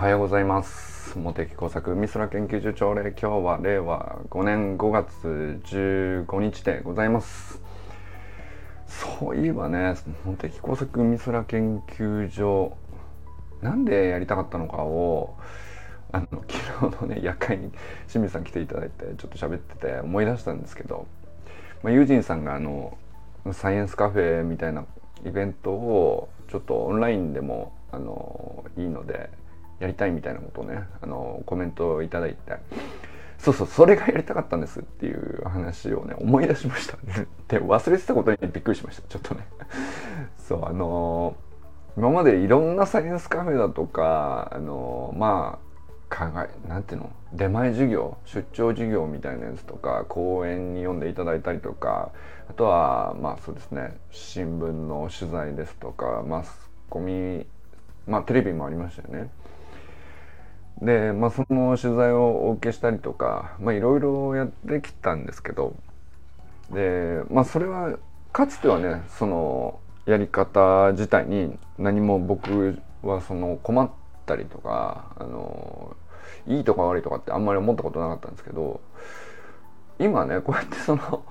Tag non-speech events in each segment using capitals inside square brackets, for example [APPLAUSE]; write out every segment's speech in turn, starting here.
はようございます。茂木工作美空研究所朝礼今日は令和5年5月15日でございます。そういえばね茂木工作美空研究所なんでやりたかったのかをあの [LAUGHS] 昨日のね夜会に清水さん来ていただいてちょっと喋ってて思い出したんですけど、まあ、ユージンさんがあのサイエンスカフェみたいなイベントをちょっとオンラインでもあのいいのでやりたいみたいなことをねあのコメントをいただいて。そうそうそれがやりたかったんですっていう話をね思い出しました [LAUGHS] で忘れてたことにびっくりしました。ちょっとね。[LAUGHS] そうあの今までいろんなサイエンスカフェだとかあのまあ考えなんていうの？出前授業出張授業みたいなやつとか講演に読んでいただいたりとかあとはまあそうですね新聞の取材ですとかマスコミまあテレビもありましたよね。で、まあ、その取材をお受けしたりとかいろいろやってきたんですけどで、まあ、それはかつてはねそのやり方自体に何も僕はその困ったりとかあのいいとか悪いとかってあんまり思ったことなかったんですけど今ねこうやってその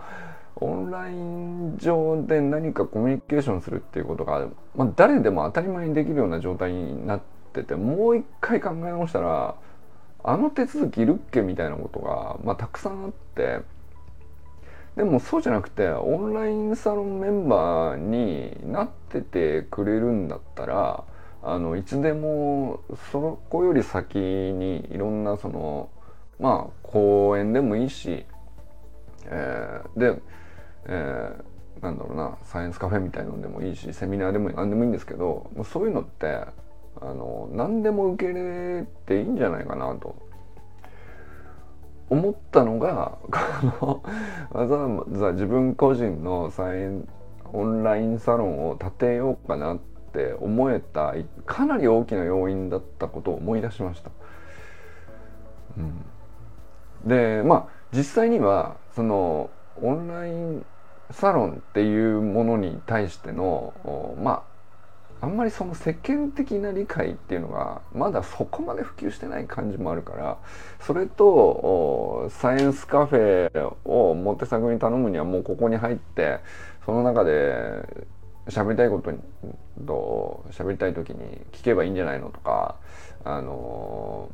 オンライン上で何かコミュニケーションするっていうことが、まあ、誰でも当たり前にできるような状態になってっててもう一回考え直したらあの手続きいるっけみたいなことが、まあ、たくさんあってでもそうじゃなくてオンラインサロンメンバーになっててくれるんだったらあのいつでもそこより先にいろんなそのまあ講演でもいいし、えー、で、えー、なんだろうなサイエンスカフェみたいなのでもいいしセミナーでも何でもいいんですけどそういうのってあの何でも受け入れていいんじゃないかなと思ったのが [LAUGHS] わざわざ自分個人のサインオンラインサロンを立てようかなって思えたかなり大きな要因だったことを思い出しました。うん、でまあ実際にはそのオンラインサロンっていうものに対してのまああんまりその世間的な理解っていうのがまだそこまで普及してない感じもあるからそれとサイエンスカフェを表作に頼むにはもうここに入ってその中で喋りたいことと喋りたい時に聞けばいいんじゃないのとかあの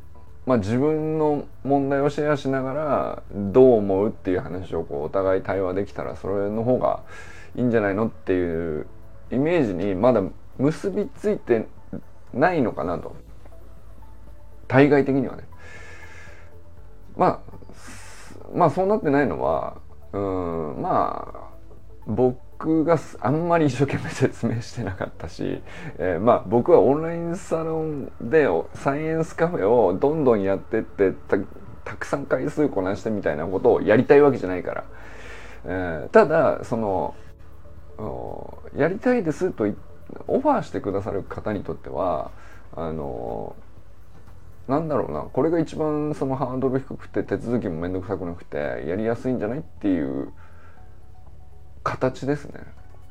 まあ自分の問題をシェアしながらどう思うっていう話をこうお互い対話できたらそれの方がいいんじゃないのっていうイメージにまだ結びついてないのかなと。対外的にはね。まあまあそうなってないのはうんまあ僕があんまり一生懸命説明してなかったし、えー、まあ僕はオンラインサロンでサイエンスカフェをどんどんやってってたくさん回数こなしてみたいなことをやりたいわけじゃないから、えー、ただそのやりたいですと言ってオファーしてくださる方にとってはあのなんだろうなこれが一番そのハードル低くて手続きも面倒くさくなくてやりやすいんじゃないっていう形ですね。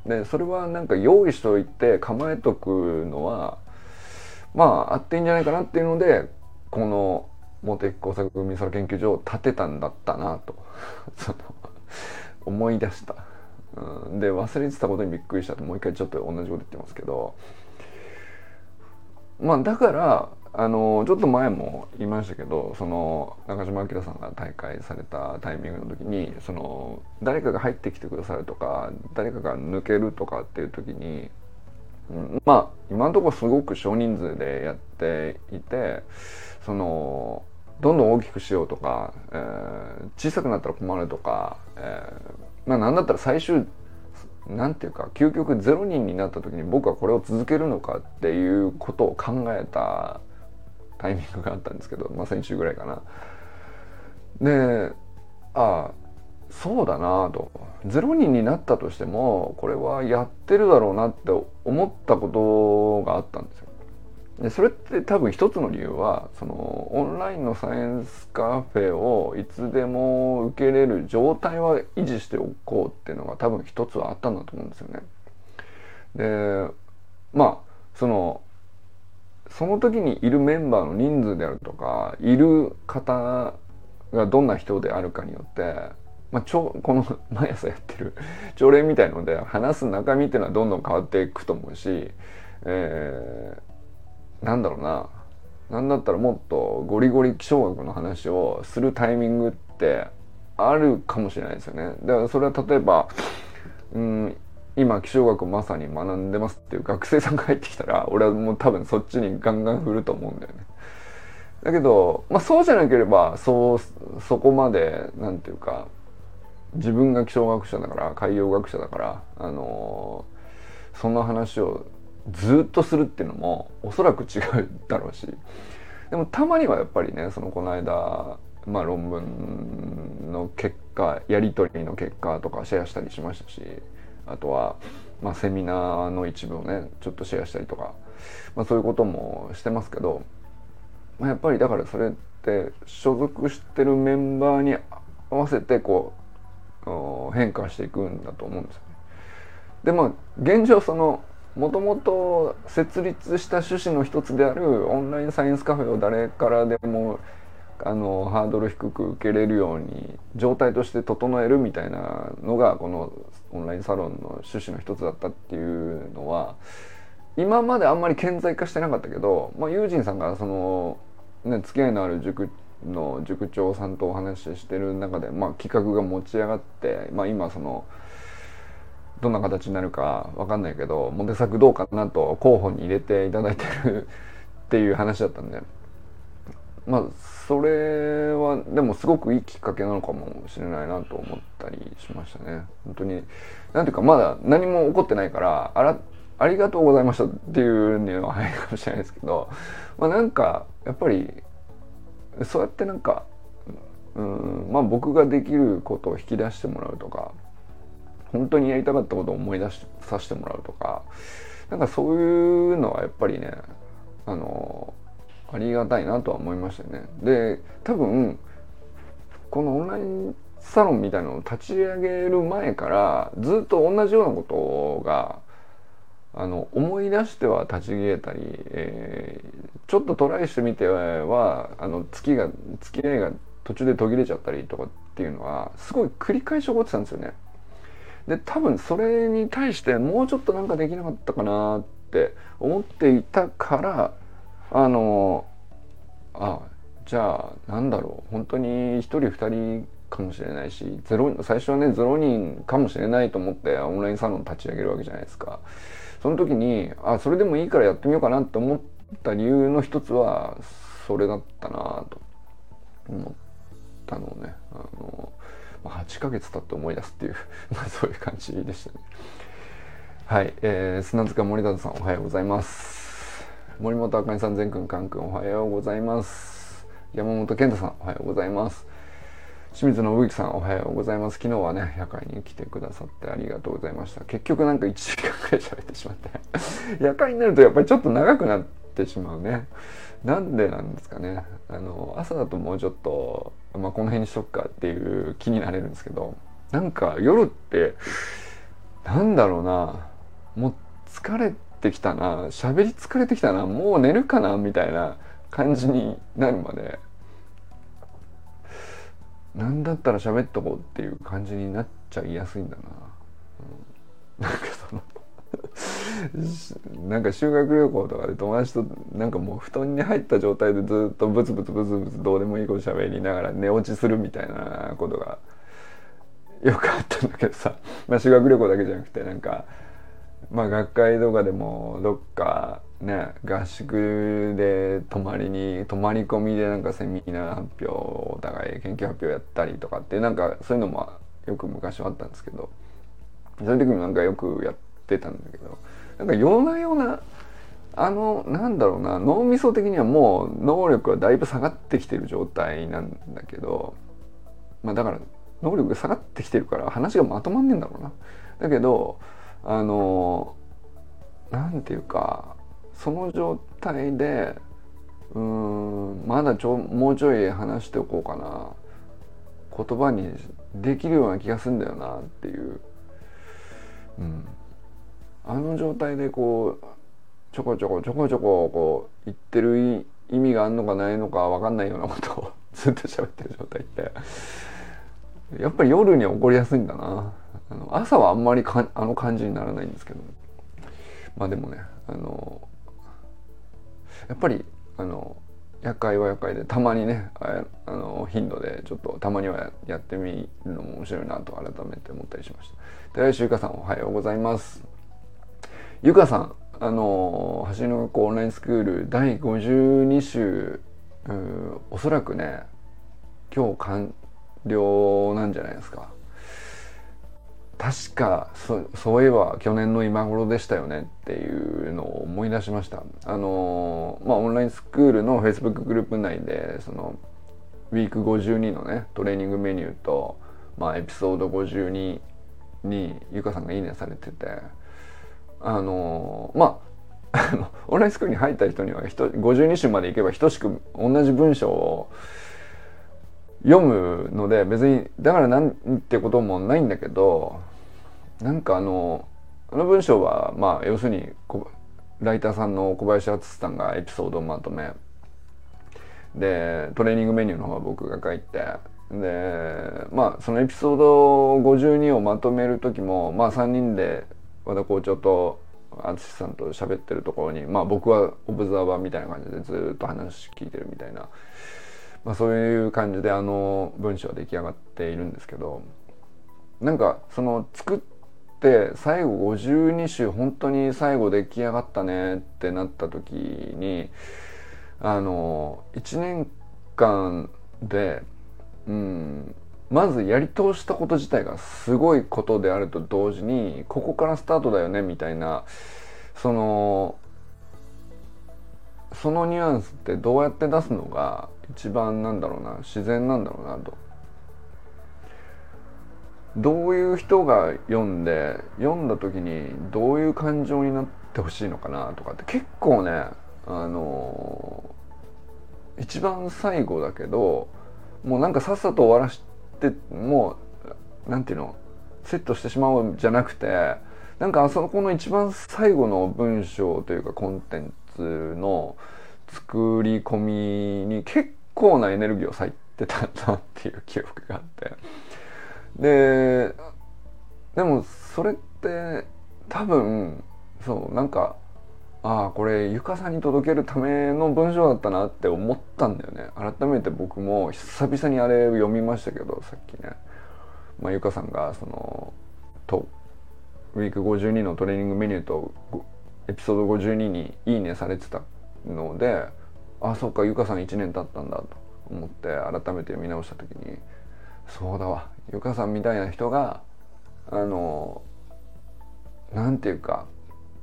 でそれはなんか用意しておいて構えとくのはまああっていいんじゃないかなっていうのでこの茂木工作美空研究所を建てたんだったなと [LAUGHS] 思い出した。うん、で忘れてたことにびっくりしたともう一回ちょっと同じこと言ってますけど。まあだからあのちょっと前も言いましたけどその中島明さんが大会されたタイミングの時にその誰かが入ってきてくださるとか誰かが抜けるとかっていう時に、うん、まあ今のところすごく少人数でやっていてそのどんどん大きくしようとか、えー、小さくなったら困るとか、えまあなんだったら最終なんていうか究極0人になった時に僕はこれを続けるのかっていうことを考えたタイミングがあったんですけど、まあ、先週ぐらいかな。でああそうだなと0人になったとしてもこれはやってるだろうなって思ったことがあったんですよ。でそれって多分一つの理由はそのオンラインのサイエンスカフェをいつでも受けれる状態は維持しておこうっていうのが多分一つはあったんだと思うんですよね。でまあそのその時にいるメンバーの人数であるとかいる方がどんな人であるかによって、まあ、この毎朝やってる朝礼みたいので話す中身っていうのはどんどん変わっていくと思うし、えー、なんだろうななんだったらもっとゴリゴリ気象学の話をするタイミングってあるかもしれないですよね。だからそれは例えば、うん、今気象学をまさに学んでますっていう学生さんが入ってきたら俺はもう多分そっちにガンガン振ると思うんだよね。だけど、まあ、そうじゃなければそうそこまでなんていうか自分が気象学者だから海洋学者だからあのー、そんな話をずっとするっていうのもおそらく違うだろうしでもたまにはやっぱりねそのこの間、まあ、論文の結果やり取りの結果とかシェアしたりしましたしあとは、まあ、セミナーの一部をねちょっとシェアしたりとか、まあ、そういうこともしてますけど、まあ、やっぱりだからそれって所属してるメンバーに合わせてこう変化していくんだと思うんですよね。でまあ現状そのもともと設立した趣旨の一つであるオンラインサイエンスカフェを誰からでもあのハードル低く受けれるように状態として整えるみたいなのがこのオンラインサロンの趣旨の一つだったっていうのは今まであんまり顕在化してなかったけど、まあ、ユージンさんがその、ね、付き合いのある塾の塾長さんとお話ししてる中で、まあ、企画が持ち上がって、まあ、今その。どんな形になるか分かんないけどモテ作どうかなと候補に入れていただいてるっていう話だったんで。まあそれはでもすごくいいきっかけなのかもしれないなと思ったりしましたね。本当に。なんていうかまだ何も起こってないからあらありがとうございましたっていうのは早いかもしれないですけどまあなんかやっぱりそうやってなんかうんまあ僕ができることを引き出してもらうとか本当にやりたかったことを思い出しさせてもらうとかなんかそういうのはやっぱりねあのありがたいなとは思いましたね。で多分このオンラインサロンみたいなのを立ち上げる前からずっと同じようなことがあの思い出しては立ち消えたり、えー、ちょっとトライしてみてはあの月が付き合いが途中で途切れちゃったりとかっていうのはすごい繰り返し起こってたんですよね。で多分それに対してもうちょっとなんかできなかったかなって思っていたからあのあじゃあなんだろう本当に1人2人かもしれないしゼロ最初はね0人かもしれないと思ってオンラインサロン立ち上げるわけじゃないですか。その時にあそれでもいいからやってみようかなって思った理由の一つはそれだったなと思ったのねあの8ヶ月経って思い出すっていう [LAUGHS] まあそういう感じでしたね。はい、えー、砂塚森田さんおはようございます。森本あかねさん全くんかんくんおはようございます。山本健太さんおはようございます。清水信之さんおはようございます。昨日はね夜会に来てくださってありがとうございました。結局なんか1時間くらい喋ってしまって。[LAUGHS] 夜会になるとやっぱりちょっと長くなってしまうね。なんでなんですかね。あの朝だともうちょっと、まあ、この辺にしとくかっていう気になれるんですけどなんか夜ってなんだろうなもう疲れてきたな喋り疲れてきたなもう寝るかなみたいな感じになるまで何だったら喋っとこうっていう感じになっちゃいやすいんだな、うん、なんかその [LAUGHS] なんか修学旅行とかで友達となんかもう布団に入った状態でずっとブツブツブツブツどうでもいいこと喋りながら寝落ちするみたいなことがよくあったんだけどさ、[LAUGHS] まあ、修学旅行だけじゃなくてなんかまあ学会とかでもどっかね合宿で泊まりに泊まり込みでなんかセミナー発表お互い研究発表やったりとかってなんかそういうのもよく昔はあったんですけどそういう時もなんかよくやってたんだけどなんか夜な夜なあのなんだろうな脳みそ的にはもう能力はだいぶ下がってきてる状態なんだけどまあだから能力が下がってきてるから話がまとまんねえんだろうな。だけどあのなんていうかその状態でうんまだちょもうちょい話しておこうかな。言葉にできるような気がするんだよなっていう、うん、あの状態でこうちょこちょこちょこちょここう言ってる意味があるのかないのか分かんないようなことを [LAUGHS] ずっと喋ってる状態って。やっぱり夜に起こりやすいんだな。あの朝はあんまりかあの感じにならないんですけど。まあでもねあのやっぱりあの夜会は夜会でたまにねあの頻度でちょっとたまにはやってみるのも面白いなと改めて思ったりしました。寺石ゆかさんおはようございます。ゆかさんあの橋の学校オンラインスクール第52週おそらくね今日完了なんじゃないですか。確かそそういえば去年の今頃でしたよねっていうのを思い出しました。あのまあオンラインスクールの Facebook グループ内でそのウィーク52のねトレーニングメニューと、まあ、エピソード52にゆかさんがいいねされててあのまあ [LAUGHS] オンラインスクールに入った人には52週までいけば等しく同じ文章を読むので別にだからなんてこともないんだけどなんかあのあの文章はまあ要するにライターさんの小林敦さんがエピソードをまとめでトレーニングメニューの方は僕が書いてでまあそのエピソード52をまとめる時もまあ3人で和田校長と淳さんと喋ってるところにまあ僕はオブザーバーみたいな感じでずっと話聞いてるみたいなまあ、そういう感じであの文章は出来上がっているんですけどなんかその作って最後52週本当に最後出来上がったねってなった時にあの1年間でうんまずやり通したこと自体がすごいことであると同時にここからスタートだよねみたいなそのそのニュアンスってどうやって出すのが一番なんだろうな自然なんだろうなと。どういう人が読んで読んだ時にどういう感情になってほしいのかなとかって結構ねあの、一番最後だけどもうなんかさっさと終わらしててもうなんていうのセットしてしまうんじゃなくてなんかあそこの一番最後の文章というかコンテンツの作り込みに結構なエネルギーを割いてたなっていう記憶があって。ででもそれって多分そうなんかああこれゆかさんに届けるための文章だったなって思ったんだよね。改めて僕も久々にあれ読みましたけどさっきね、まあ、ゆかさんがそのとウィーク52のトレーニングメニューとエピソード52に「いいね」されてたのであそっかゆかさん1年経ったんだと思って改めて見直した時にそうだわ。ゆかさんみたいな人があのなんていうか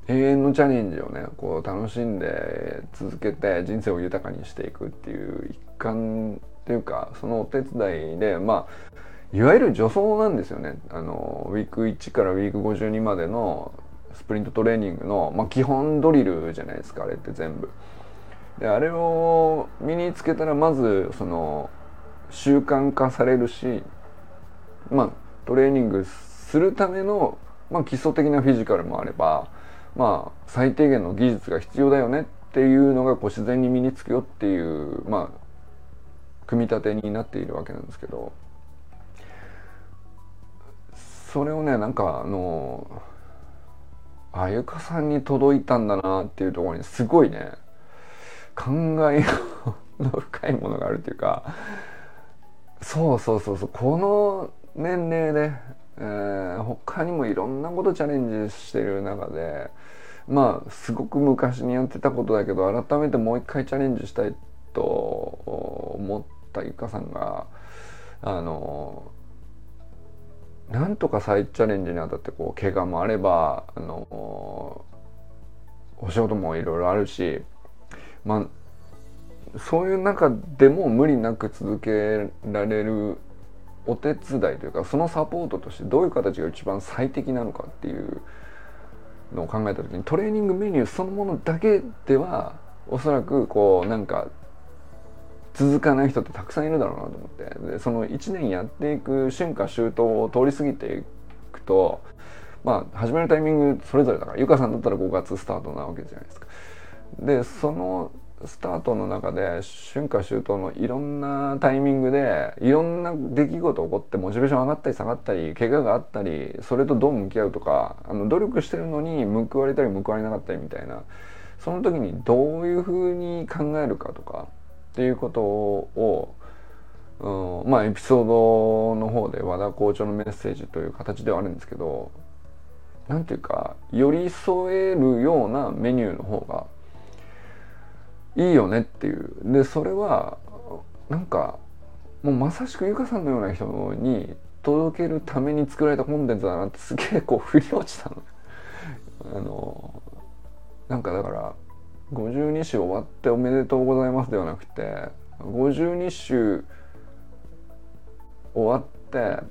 永遠のチャレンジをねこう楽しんで続けて人生を豊かにしていくっていう一環っていうかそのお手伝いでまあいわゆる助走なんですよねあのウィーク1からウィーク52までのスプリントトレーニングの、まあ、基本ドリルじゃないですかあれって全部。であれを身につけたらまずその習慣化されるしまあトレーニングするための、まあ、基礎的なフィジカルもあればまあ最低限の技術が必要だよねっていうのがこう自然に身につくよっていうまあ組み立てになっているわけなんですけどそれをねなんかあのあゆかさんに届いたんだなっていうところにすごいね考えの深いものがあるっていうかそうそうそうそうこの年齢で、えー、他にもいろんなことチャレンジしてる中でまあすごく昔にやってたことだけど改めてもう一回チャレンジしたいと思ったゆかさんがあのなんとか再チャレンジにあたってこう怪我もあればあのお仕事もいろいろあるしまあそういう中でも無理なく続けられるお手伝いというかそのサポートとしてどういう形が一番最適なのかっていうのを考えた時にトレーニングメニューそのものだけではおそらくこうなんか続かない人ってたくさんいるだろうなと思ってでその1年やっていく春夏秋冬を通り過ぎていくとまあ始めるタイミングそれぞれだからゆかさんだったら5月スタートなわけじゃないですか。でそのスタートの中で春夏秋冬のいろんなタイミングでいろんな出来事起こってモチベーション上がったり下がったり怪我があったりそれとどう向き合うとかあの努力してるのに報われたり報われなかったりみたいなその時にどういうふうに考えるかとかっていうことを、うん、まあエピソードの方で和田校長のメッセージという形ではあるんですけどなんていうか寄り添えるようなメニューの方がいいよねっていうでそれはなんかもうまさしくゆかさんのような人に届けるために作られたコンテンツだなってすげえこう振り落ちたの。[LAUGHS] あのなんかだから52週終わっておめでとうございますではなくて52週終わって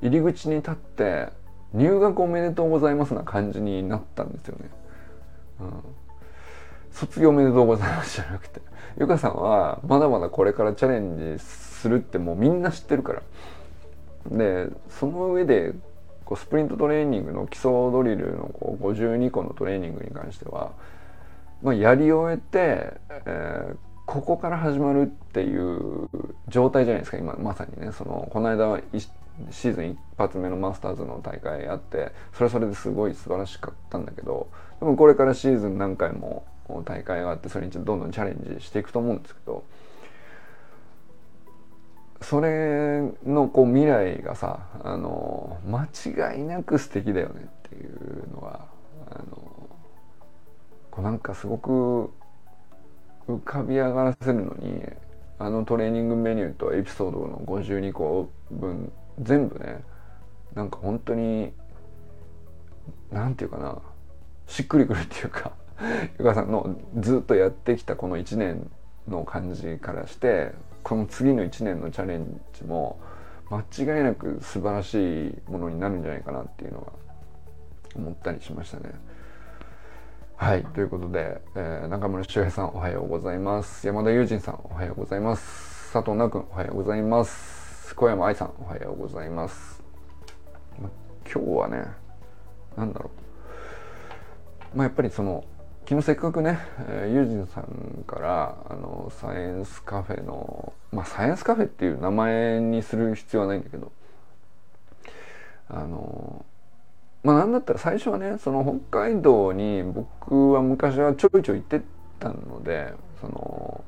入り口に立って入学おめでとうございますな感じになったんですよね。うん卒業おめでとうございますじゃなくて。ゆかさんはまだまだこれからチャレンジするってもうみんな知ってるから。でその上でこうスプリントトレーニングの基礎ドリルのこう52個のトレーニングに関しては、まあ、やり終えて、えー、ここから始まるっていう状態じゃないですか今まさにね。そのこの間シーズン一発目のマスターズの大会あってそれはそれですごい素晴らしかったんだけどでもこれからシーズン何回も大会があってそれにどんどんチャレンジしていくと思うんですけどそれのこう未来がさあの間違いなく素敵だよねっていうのがあのこうなんかすごく浮かび上がらせるのにあのトレーニングメニューとエピソードの52個分全部ねなんか本当になんていうかなしっくりくるっていうかゆかさんのずっとやってきたこの1年の感じからしてこの次の1年のチャレンジも間違いなく素晴らしいものになるんじゃないかなっていうのは思ったりしましたね。はいということで、えー、中村修平さんおはようございます。山田友人さんおはようございます。佐藤奈君おはようございます。小山愛さんおはようございます、ま、今日はね何だろう。まあやっぱりその昨日せっかくね、えー、ユージンさんからあのサイエンスカフェのまあサイエンスカフェっていう名前にする必要はないんだけどあのまあなんだったら最初はねその北海道に僕は昔はちょいちょい行ってたのでその、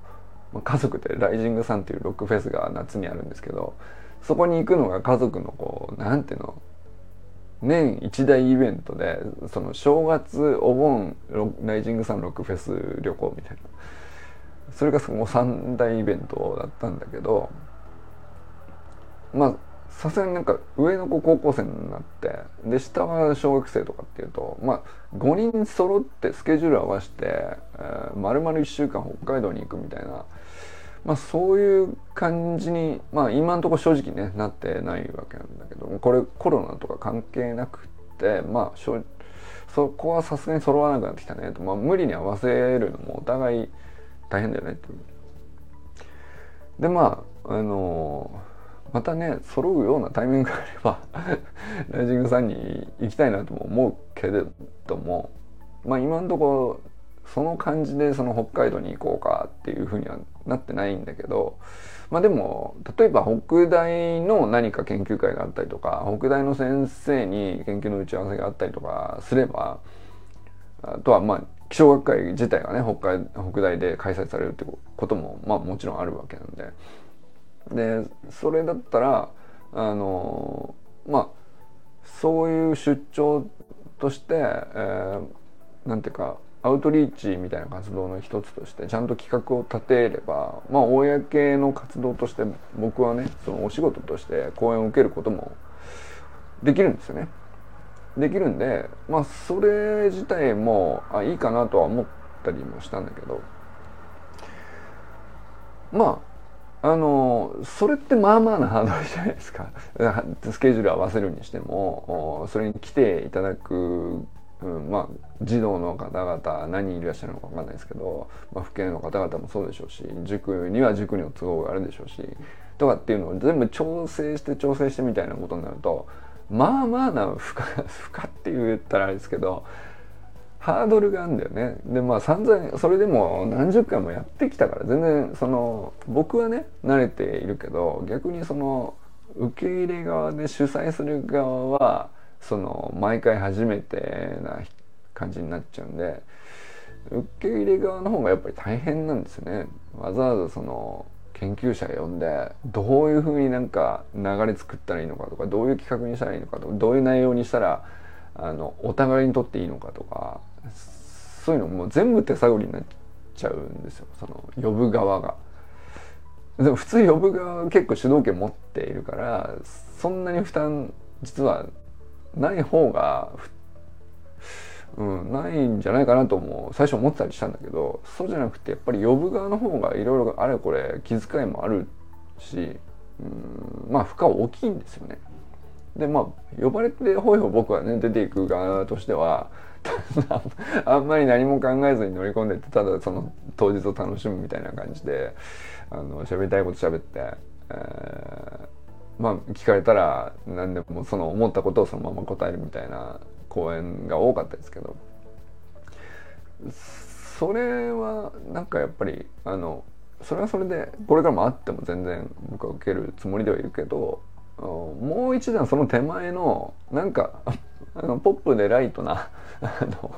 まあ、家族でライジングさんっていうロックフェスが夏にあるんですけどそこに行くのが家族のこうなんていうの年一大イベントでその正月お盆ライジングサンロックフェス旅行みたいな。それがその三大イベントだったんだけどまあさすがになんか上の子高校生になってで下は小学生とかっていうとまあ5人揃ってスケジュール合わせて、えー、丸々1週間北海道に行くみたいなまあそういう感じにまあ今のところ正直ねなってないわけなんだけどこれコロナとか関係なくてまあそこはさすがに揃わなくなってきたねと、まあ、無理に合わせるのもお互い大変だよねってい。でまああのー、またね揃うようなタイミングがあれば [LAUGHS] ライジングさんに行きたいなとも思うけれどもまあ今のところその感じでその北海道に行こうかっていうふうにはなってないんだけどまあでも例えば北大の何か研究会があったりとか北大の先生に研究の打ち合わせがあったりとかすればあとはまあ気象学会自体がね北海北大で開催されるってこともまあもちろんあるわけなんで。でそれだったらあのまあそういう出張として、えー、なんていうかアウトリーチみたいな活動の一つとしてちゃんと企画を立てればまあ公の活動として僕はねそのお仕事として講演を受けることもできるんですよね。できるんでまあそれ自体もあいいかなとは思ったりもしたんだけどまああのそれってまあまあなハードルじゃないですか [LAUGHS] スケジュール合わせるにしてもそれに来ていただくうん、まあ児童の方々何人いらっしゃるのか分かんないですけど、まあ、父兄の方々もそうでしょうし塾には塾に都合があるでしょうしとかっていうのを全部調整して調整してみたいなことになるとまあまあな負荷 [LAUGHS] 負荷って言ったらあれですけどハードルがあるんだよね。でまあ散々それでも何十回もやってきたから全然その僕はね慣れているけど逆にその受け入れ側で主催する側はその毎回初めてな感じになっちゃうんで受け入れ側の方がやっぱり大変なんですねわざわざその研究者呼んでどういうふうになんか流れ作ったらいいのかとかどういう企画にしたらいいのかとかどういう内容にしたらあのお互いにとっていいのかとかそういうのもう全部手探りになっちゃうんですよその呼ぶ側が。でも普通呼ぶ側は結構主導権持っているからそんなに負担実はない方がうん、ないんじゃないかなとも最初思ったりしたんだけどそうじゃなくてやっぱり呼ぶ側の方がいろいろあれこれ気遣いもあるし、うん、まあ負荷大きいんですよね。でまあ呼ばれてほいほい僕はね出ていく側としては [LAUGHS] あんまり何も考えずに乗り込んでってただその当日を楽しむみたいな感じであの喋りたいこと喋って、えー、まあ聞かれたら何でもその思ったことをそのまま答えるみたいな公演が多かったですけどそれはなんかやっぱりあのそれはそれでこれからもあっても全然僕は受けるつもりではいるけどもう一段その手前のなんかあのポップでライトな [LAUGHS] あの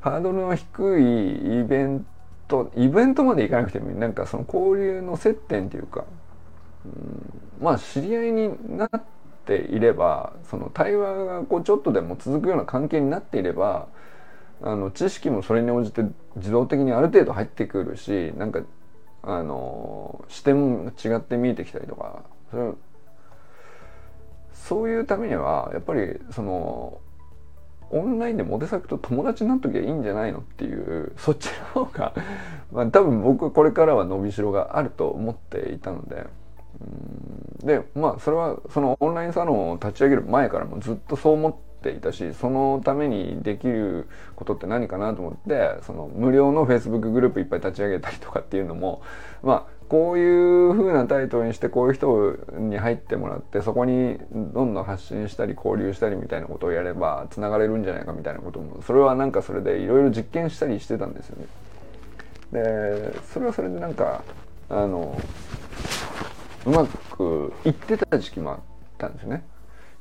ハードルの低いイベントイベントまで行かなくてもいい。なんかその交流の接点っていうか、まあ知り合いになっていればその対話がこうちょっとでも続くような関係になっていればあの知識もそれに応じて自動的にある程度入ってくるしなんかあの視点も違って見えてきたりとかそれそういうためにはやっぱりそのオンラインでモテ作と友達になっときゃいいんじゃないのっていうそっちの方がまあ多分僕これからは伸びしろがあると思っていたので。でまあそれはそのオンラインサロンを立ち上げる前からもずっとそう思っていたしそのためにできることって何かなと思ってその無料の Facebook グループいっぱい立ち上げたりとかっていうのもまあこういう風なタイトルにしてこういう人に入ってもらってそこにどんどん発信したり交流したりみたいなことをやればつながれるんじゃないかみたいなこともそれはなんかそれでいろいろ実験したりしてたんですよね。でそれはそれでなんかあのうまくいってた時期もあったんですね。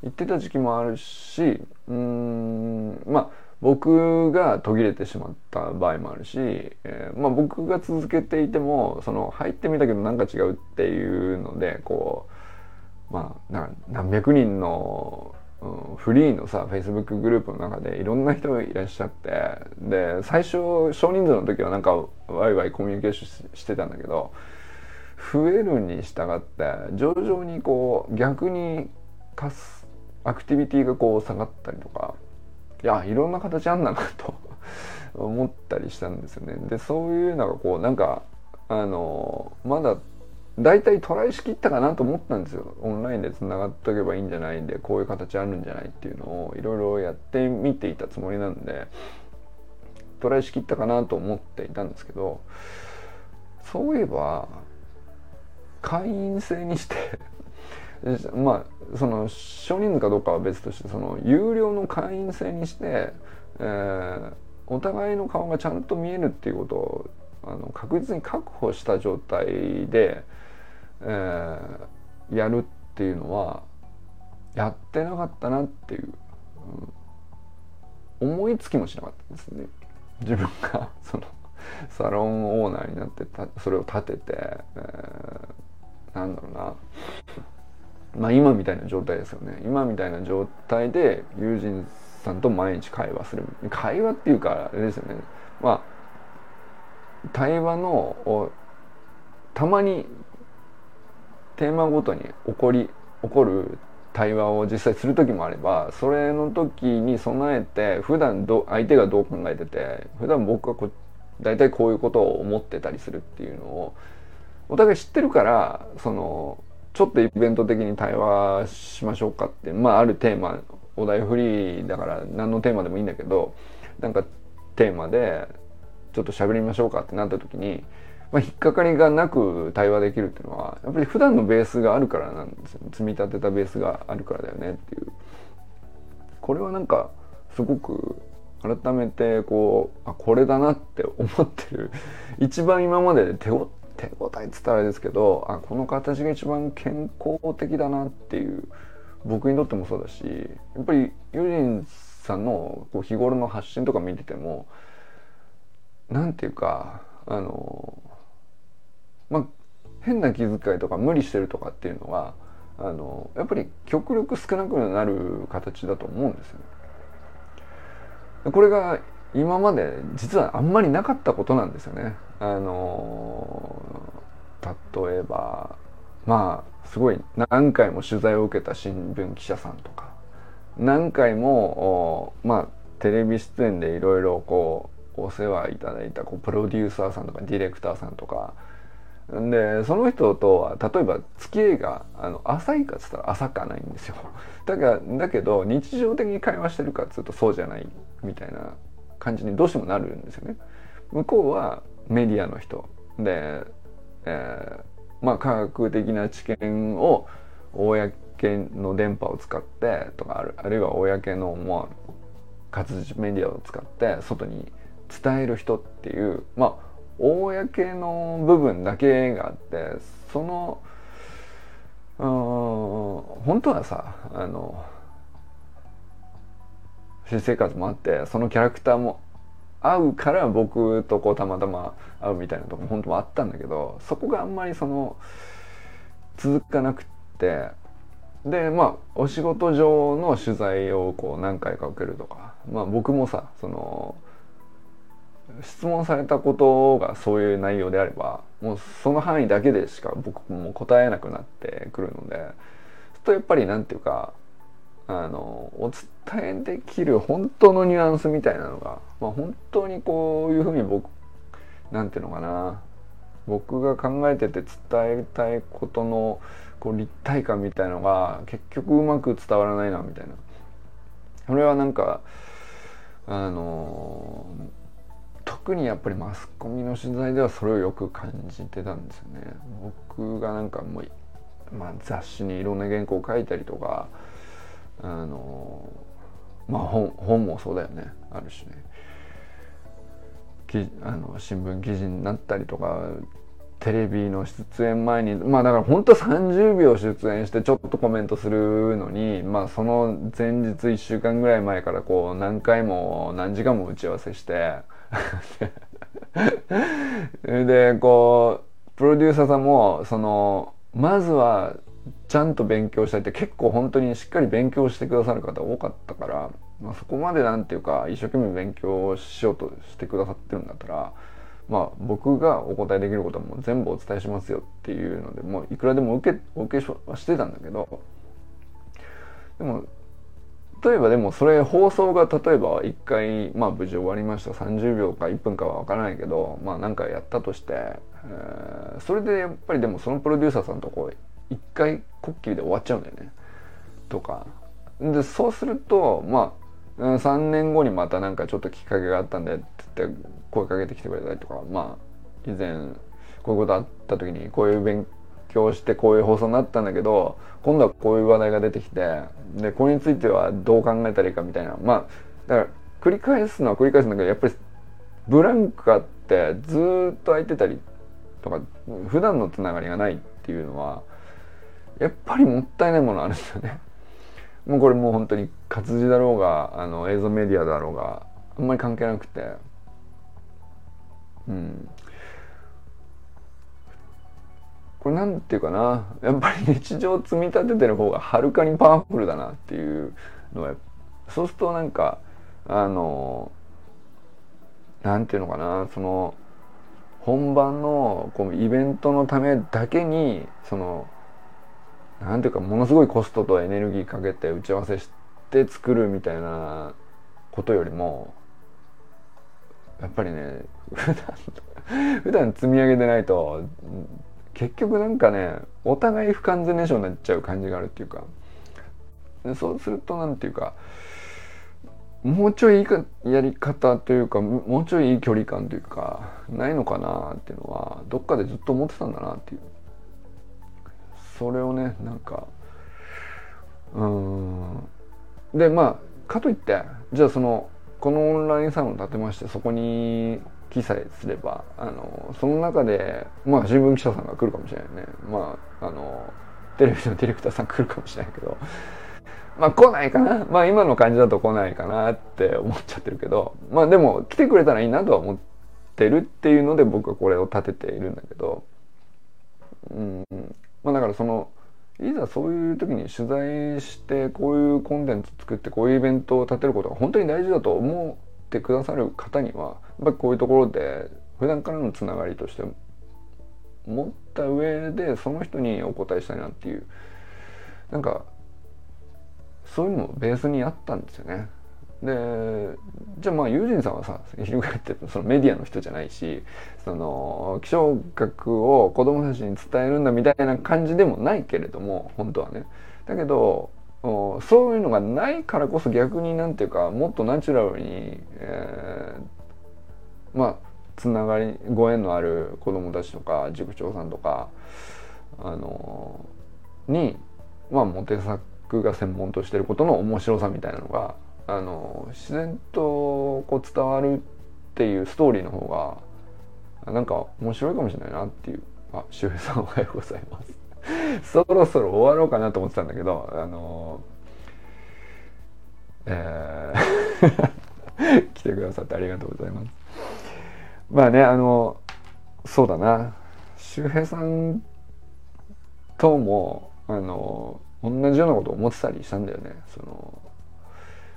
行ってた時期もあるしうんまあ僕が途切れてしまった場合もあるし、えー、まあ、僕が続けていてもその入ってみたけどなんか違うっていうのでこうまあな何百人の、うん、フリーのさ Facebook グループの中でいろんな人がいらっしゃってで最初少人数の時はなんかワイワイコミュニケーションしてたんだけど増えるに従って徐々にこう逆にアクティビティがこう下がったりとかいやいろんな形あんだなと [LAUGHS] 思ったりしたんですよね。でそういうのがこうなんかあのまだ大体トライしきったかなと思ったんですよオンラインでつながっておけばいいんじゃないんでこういう形あるんじゃないっていうのをいろいろやってみていたつもりなんでトライしきったかなと思っていたんですけどそういえば会員制にして [LAUGHS] まあその少人数かどうかは別としてその有料の会員制にして、えー、お互いの顔がちゃんと見えるっていうことをあの確実に確保した状態で、えー、やるっていうのはやってなかったなっていう、うん、思いつきもしなかったですね。自分がそのサロンオーナーになってたそれを立てて、えーなんだろうな。まあ今みたいな状態ですよね。今みたいな状態で友人さんと毎日会話する。会話っていうかあれですよね。まあ対話のたまにテーマごとに起こり起こる対話を実際する時もあればそれの時に備えて普段ど相手がどう考えてて普段僕はこ大体こういうことを思ってたりするっていうのをお互い知ってるからそのちょっとイベント的に対話しましょうかってまああるテーマお題フリーだから何のテーマでもいいんだけどなんかテーマでちょっと喋りましょうかってなった時に、まあ、引っかかりがなく対話できるっていうのはやっぱり普段のベースがあるからなんですよ。積み立てたベースがあるからだよねっていう。これはなんかすごく改めてこうあこれだなって思ってる。一番今までで手を手応えっつったらあれですけどあこの形が一番健康的だなっていう僕にとってもそうだしやっぱりユージンさんのこう日頃の発信とか見ててもなんていうかあのまあ変な気遣いとか無理してるとかっていうのはあのやっぱり極力少なくなる形だと思うんですよね。これが今まで実はあんまりなかったことなんですよね。あの例えばまあすごい何回も取材を受けた新聞記者さんとか何回もまあテレビ出演でいろいろこうお世話いただいたこうプロデューサーさんとかディレクターさんとかでその人とは例えば付き合いがあの浅いかっつったら浅かないんですよ。だからだけど日常的に会話してるかっつうとそうじゃないみたいな感じにどうしてもなるんですよね。向こうはメディアの人。で、えー、まあ科学的な知見を公の電波を使ってとかあるいは公のまあ活字メディアを使って外に伝える人っていうまあ公の部分だけがあってそのうん本当はさあの新生活もあってそのキャラクターも合うから僕とこうたまたま会うみたいなとこも本当はあったんだけどそこがあんまりその続かなくってでまあお仕事上の取材をこう何回か受けるとかまあ僕もさその質問されたことがそういう内容であればもうその範囲だけでしか僕も答えなくなってくるのでちょっとやっぱりなんていうかあのお伝えできる本当のニュアンスみたいなのが、まあ、本当にこういうふうに僕なんていうのかな。僕が考えてて伝えたいことのこう立体感みたいのが結局うまく伝わらないなみたいな。それはなんかあの特にやっぱりマスコミの取材ではそれをよく感じてたんですよね。僕がなんかもう、まあ、雑誌にいろんな原稿を書いたりとかあのまあ本本もそうだよね。あるしね。あの新聞記事になったりとかテレビの出演前にまあだから本当30秒出演してちょっとコメントするのにまあその前日1週間ぐらい前からこう何回も何時間も打ち合わせして [LAUGHS] でこうプロデューサーさんもそのまずはちゃんと勉強したいって結構本当にしっかり勉強してくださる方多かったから、まあ、そこまでなんていうか一生懸命勉強しようとしてくださってるんだったらまあ僕がお答えできることはもう全部お伝えしますよっていうのでもういくらでも受けお受けはしてたんだけどでも例えばでもそれ放送が例えば1回まあ無事終わりました。30秒か1分かは分からないけどまあ何かやったとして、えー、それでやっぱりでもそのプロデューサーさんとこう一回こっきりで終わっちゃうんだよね。とか。でそうするとまあ3年後にまたなんかちょっときっかけがあったんでって言って声かけてきてくれたりとか。まあ以前こういうことあった時にこういう勉強してこういう放送になったんだけど今度はこういう話題が出てきてでこれについてはどう考えたらいいかみたいな。まあだから繰り返すのは繰り返すんだけどやっぱりブランクがあってずっと空いてたりとか普段のつながりがないっていうのはやっぱりもったいないものあるんですよね。[LAUGHS] もうこれもう本当に活字だろうがあの映像メディアだろうがあんまり関係なくて。うん。これなんていうかな。やっぱり日常積み立ててる方がはるかにパワフルだなっていうのはそうするとなんかあのなんていうのかな。その本番のこうイベントのためだけにそのなんていうかものすごいコストとエネルギーかけて打ち合わせして作るみたいなことよりもやっぱりね普段 [LAUGHS] 普段積み上げてないと結局なんかねお互い不完全燃焼になっちゃう感じがあるっていうかそうするとなんていうかもうちょいいいかやり方というかもうちょいいい距離感というかないのかなっていうのはどっかでずっと思ってたんだなっていう。それをねなんかうん。でまあかといってじゃあそのこのオンラインサロン建てましてそこに記載すればあのその中でまあ新聞記者さんが来るかもしれないね。まああのテレビのディレクターさん来るかもしれないけどまあ来ないかな。まあ今の感じだと来ないかなって思っちゃってるけどまあでも来てくれたらいいなとは思ってるっていうので僕はこれを立てているんだけどうん。まあだからそのいざそういう時に取材してこういうコンテンツ作ってこういうイベントを立てることが本当に大事だと思ってくださる方にはやっぱりこういうところで普段からのつながりとして持った上でその人にお答えしたいなっていうなんかそういうのもベースにあったんですよね。でじゃあまあユージンさんはさ翻ってそのメディアの人じゃないしその気象学を子供たちに伝えるんだみたいな感じでもないけれども本当はね。だけどそういうのがないからこそ逆になんていうかもっとナチュラルに、えー、まあつながりご縁のある子供たちとか塾長さんとかあのにまあモテ作が専門としてることの面白さみたいなのがあの自然とこう伝わるっていうストーリーの方がなんか面白いかもしれないなっていう。あ周平さんおはようございます。[LAUGHS] そろそろ終わろうかなと思ってたんだけどあのえー [LAUGHS] 来てくださってありがとうございます。まあねあのそうだな。周平さんともあの同じようなこと思ってたりしたんだよね。その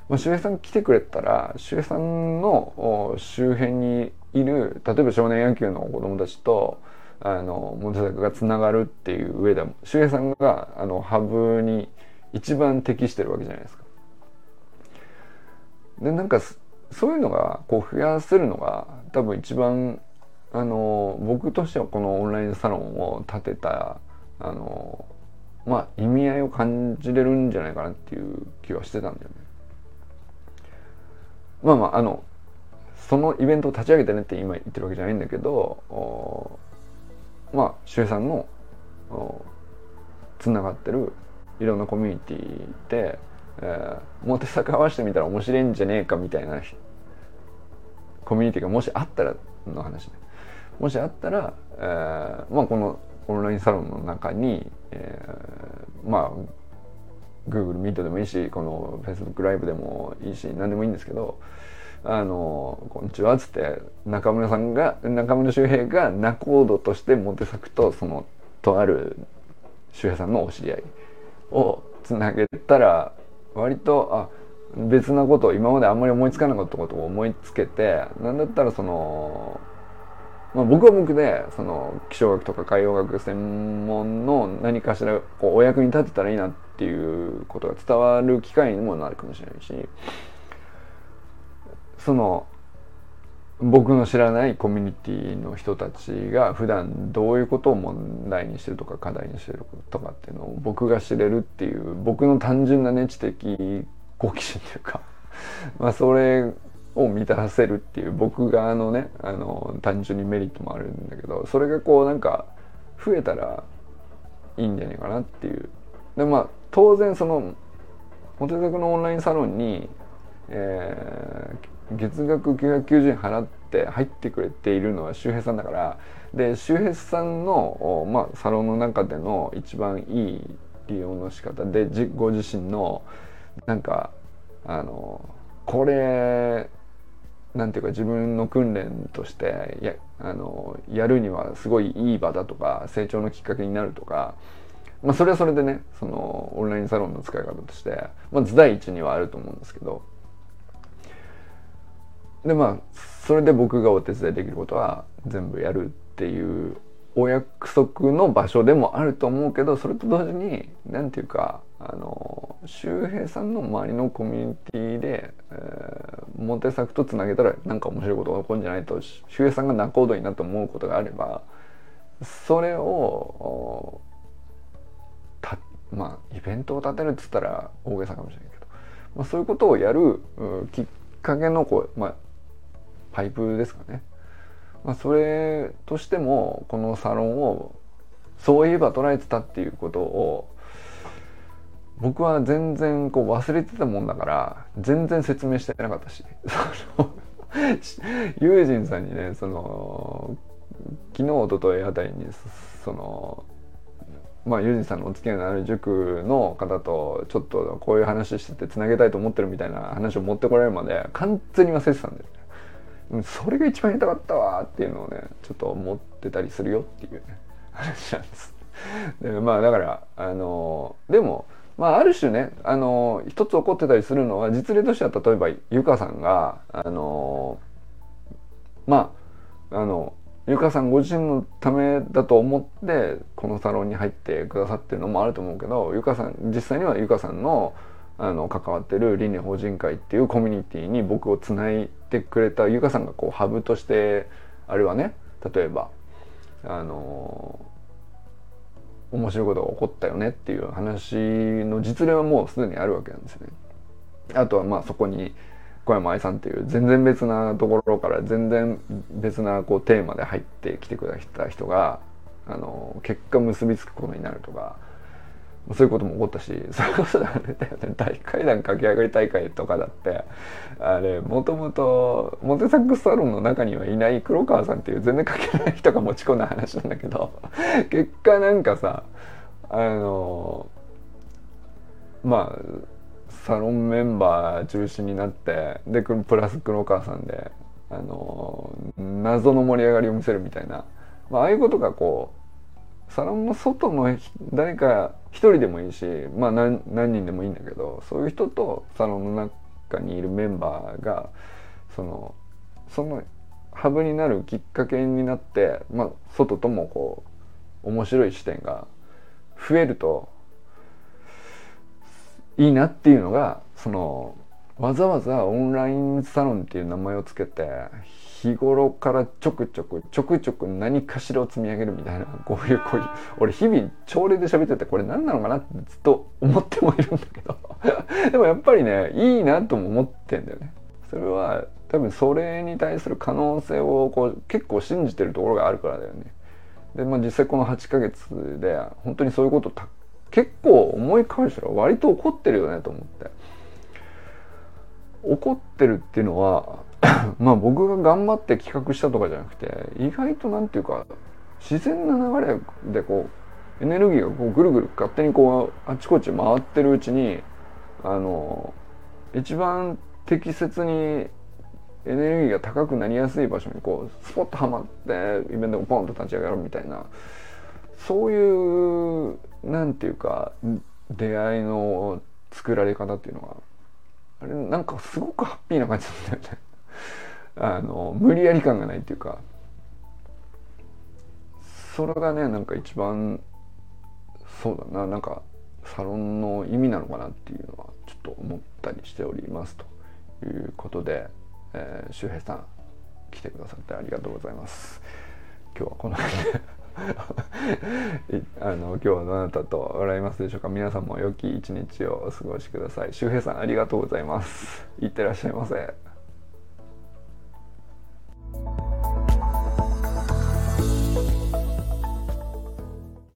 まあ、周平さん来てくれたら周平さんの周辺にいる例えば少年野球の子供たちとあのモテ作がつながるっていう上でも周平さんがあのハブに一番適してるわけじゃないですか。でなんかそういうのがこう増やせるのが多分一番あの僕としてはこのオンラインサロンを立てたあのまあ意味合いを感じれるんじゃないかなっていう気はしてたんだよね。まあまああのそのイベントを立ち上げてねって今言ってるわけじゃないんだけどまあ周平さんのつながってるいろんなコミュニティで、えー、モテ作合わせてみたら面白いんじゃねえかみたいなコミュニティがもしあったらの話ね。もしあったら、えー、まあこのオンラインサロンの中に、えー、まあ Google Meet でもいいしこの Facebook ライブでもいいし何でもいいんですけど「あのこんにちは」っつって中村さんが中村周平が仲人としてモテ作とそのとある周平さんのお知り合いをつなげたら割とあ別なことを今まであんまり思いつかなかったことを思いつけてなんだったらそのまあ、僕は僕でその気象学とか海洋学専門の何かしらこうお役に立てたらいいなってていうことが伝わる機会にもなるかもしれないしその僕の知らないコミュニティの人たちが普段どういうことを問題にしてるとか課題にしてるとかっていうのを僕が知れるっていう僕の単純なね知的好奇心というか [LAUGHS] まあそれを満たせるっていう僕側のねあの単純にメリットもあるんだけどそれがこうなんか増えたらいいんじゃないかなっていう。でまあ当然そのモテ作のオンラインサロンに、えー、月額990円払って入ってくれているのは周平さんだからで周平さんの、まあ、サロンの中での一番いい利用の仕方でご自身のなんかあのこれなんていうか自分の訓練としてやあのやるにはすごいいい場だとか成長のきっかけになるとか、まあ、それはそれでねそのオンラインサロンの使い方としてまず第一にはあると思うんですけど。でまあそれで僕がお手伝いできることは全部やるっていうお約束の場所でもあると思うけどそれと同時に何ていうかあの周平さんの周りのコミュニティで、えー、モテ作とつなげたらなんか面白いことが起こるんじゃないと周平さんが仲人になって思うことがあればそれをたまあイベントを立てるっつったら大げさかもしれないけど、まあ、そういうことをやるきっかけのこう、まあ、パイプですかね。まあ、それとしてもこのサロンをそういえば捉えてたっていうことを僕は全然こう忘れてたもんだから全然説明してなかったし友人 [LAUGHS] さんにねその昨日おとといあたりにそのまあユージさんのお付き合いのある塾の方とちょっとこういう話しててつなげたいと思ってるみたいな話を持ってこられるまで完全に忘れてたんだよね。それが一番やりたかったわっていうのをねちょっと思ってたりするよっていうね話なんです。でまあだからあのでもまあある種ねあの一つ起こってたりするのは実例としては例えばゆかさんがあのまああのゆかさんご自身のためだと思ってこのサロンに入ってくださってるのもあると思うけどゆかさん実際にはゆかさんのあの関わってる輪廻法人会っていうコミュニティに僕をつないでくれたゆかさんがこうハブとしてあれはね例えばあの面白いことが起こったよねっていう話の実例はもうすでにあるわけなんですね。あとはまあそこに小山愛さんっていう全然別なところから全然別なこうテーマで入ってきてくれた人があの結果結びつくことになるとかそういうことも起こったし [LAUGHS] それこそあれだよね。大階段駆け上がり大会とかだってあれもともとモテサックスサロンの中にはいない黒川さんっていう全然関係ない人が持ち込んだ話なんだけど [LAUGHS] 結果なんかさあのまあサロンメンバー中心になってでプラス黒川さんであの謎の盛り上がりを見せるみたいな、まあ、ああいうことがこうサロンの外の誰か一人でもいいし、まあ何、何人でもいいんだけどそういう人とサロンの中にいるメンバーがそのそのハブになるきっかけになって、まあ、外ともこう面白い視点が増えるといいなっていうのがそのわざわざオンラインサロンっていう名前を付けて日頃からちょくちょくちょくちょく何かしらを積み上げるみたいなこういうこういう俺日々朝礼で喋っててこれ何なのかなってずっと思ってもいるんだけど [LAUGHS] でもやっぱりねいいなとも思ってんだよね。それは多分それに対する可能性をこう結構信じてるところがあるからだよね。でまあ実際この8ヶ月で本当にそういうことた結構思い返したら割と怒ってるよねと思って。怒ってるっていうのは [COUGHS] まあ僕が頑張って企画したとかじゃなくて意外となんていうか自然な流れでこうエネルギーがこうぐるぐる勝手にこうあちこち回ってるうちにあの一番適切にエネルギーが高くなりやすい場所にこうスポッとはまってイベントがポンと立ち上がるみたいなそういうなんていうか出会いの作られ方っていうのはあれなんかすごくハッピーな感じなんだよね。[LAUGHS] あの無理やり感がないっていうか。それがねなんか一番そうだな。なんかサロンの意味なのかなっていうのはちょっと思ったりしておりますということで、えー、周平さん来てくださってありがとうございます。今日はこの辺で。[LAUGHS] あの今日はどなたと笑いますでしょうか？皆さんも良き一日をお過ごしください。周平さんありがとうございます。いってらっしゃいませ。